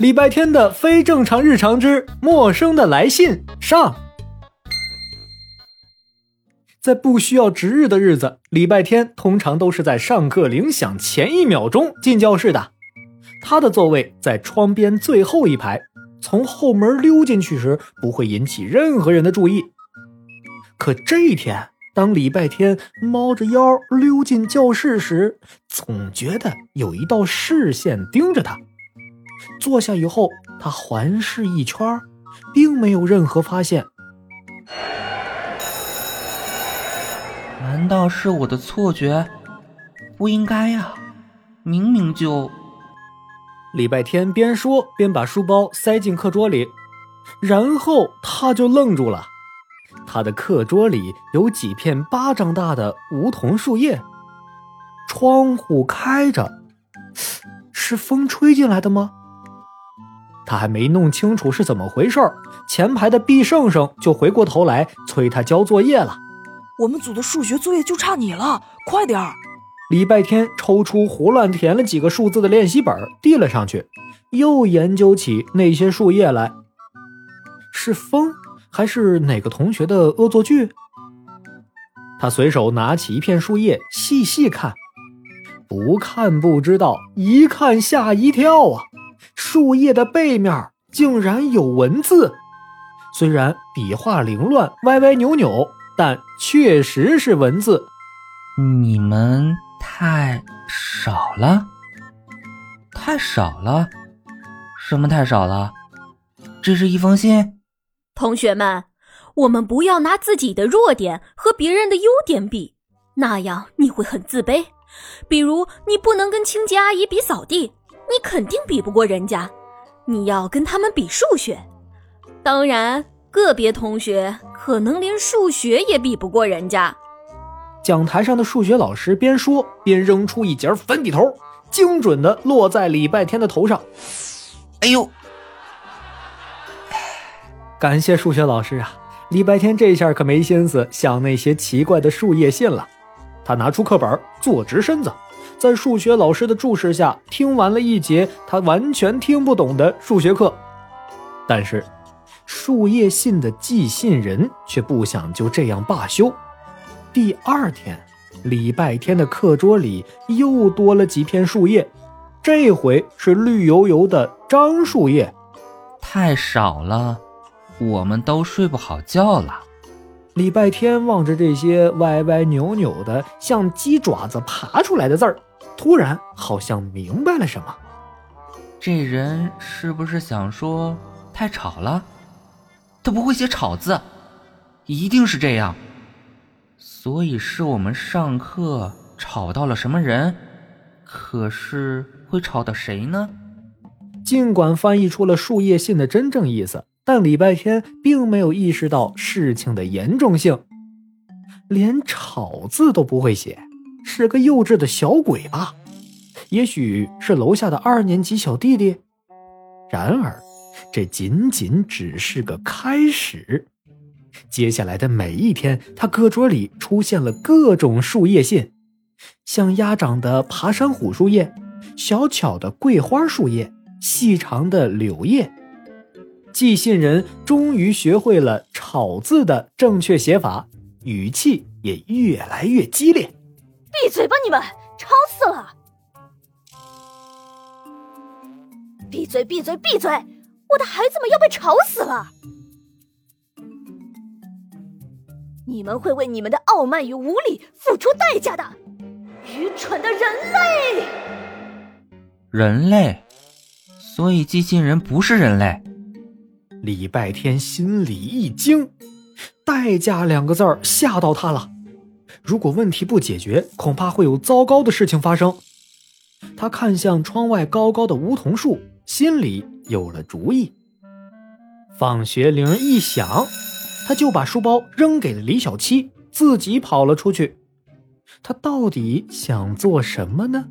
礼拜天的非正常日常之陌生的来信上。在不需要值日的日子，礼拜天通常都是在上课铃响前一秒钟进教室的。他的座位在窗边最后一排，从后门溜进去时不会引起任何人的注意。可这一天，当礼拜天猫着腰溜进教室时，总觉得有一道视线盯着他。坐下以后，他环视一圈，并没有任何发现。难道是我的错觉？不应该呀，明明就……礼拜天边说边把书包塞进课桌里，然后他就愣住了。他的课桌里有几片巴掌大的梧桐树叶，窗户开着，是风吹进来的吗？他还没弄清楚是怎么回事前排的毕胜胜就回过头来催他交作业了。我们组的数学作业就差你了，快点儿！礼拜天抽出胡乱填了几个数字的练习本，递了上去，又研究起那些树叶来。是风，还是哪个同学的恶作剧？他随手拿起一片树叶，细细看，不看不知道，一看吓一跳啊！树叶的背面竟然有文字，虽然笔画凌乱、歪歪扭扭。但确实是文字。你们太少了，太少了，什么太少了？这是一封信。同学们，我们不要拿自己的弱点和别人的优点比，那样你会很自卑。比如，你不能跟清洁阿姨比扫地，你肯定比不过人家。你要跟他们比数学，当然。个别同学可能连数学也比不过人家。讲台上的数学老师边说边扔出一截粉笔头，精准的落在礼拜天的头上。哎呦！感谢数学老师啊！礼拜天这下可没心思想那些奇怪的树叶信了。他拿出课本，坐直身子，在数学老师的注视下听完了一节他完全听不懂的数学课。但是。树叶信的寄信人却不想就这样罢休。第二天，礼拜天的课桌里又多了几片树叶，这回是绿油油的樟树叶。太少了，我们都睡不好觉了。礼拜天望着这些歪歪扭扭的、像鸡爪子爬出来的字儿，突然好像明白了什么。这人是不是想说太吵了？他不会写吵字，一定是这样。所以是我们上课吵到了什么人？可是会吵到谁呢？尽管翻译出了树叶信的真正意思，但礼拜天并没有意识到事情的严重性。连吵字都不会写，是个幼稚的小鬼吧？也许是楼下的二年级小弟弟。然而。这仅仅只是个开始，接下来的每一天，他课桌里出现了各种树叶信，像鸭掌的爬山虎树叶，小巧的桂花树叶，细长的柳叶。寄信人终于学会了“吵”字的正确写法，语气也越来越激烈。闭嘴吧，你们，吵死了！闭嘴，闭嘴，闭嘴！我的孩子们要被吵死了！你们会为你们的傲慢与无礼付出代价的，愚蠢的人类！人类，所以寄信人不是人类。礼拜天心里一惊，代价两个字儿吓到他了。如果问题不解决，恐怕会有糟糕的事情发生。他看向窗外高高的梧桐树，心里。有了主意，放学铃一响，他就把书包扔给了李小七，自己跑了出去。他到底想做什么呢？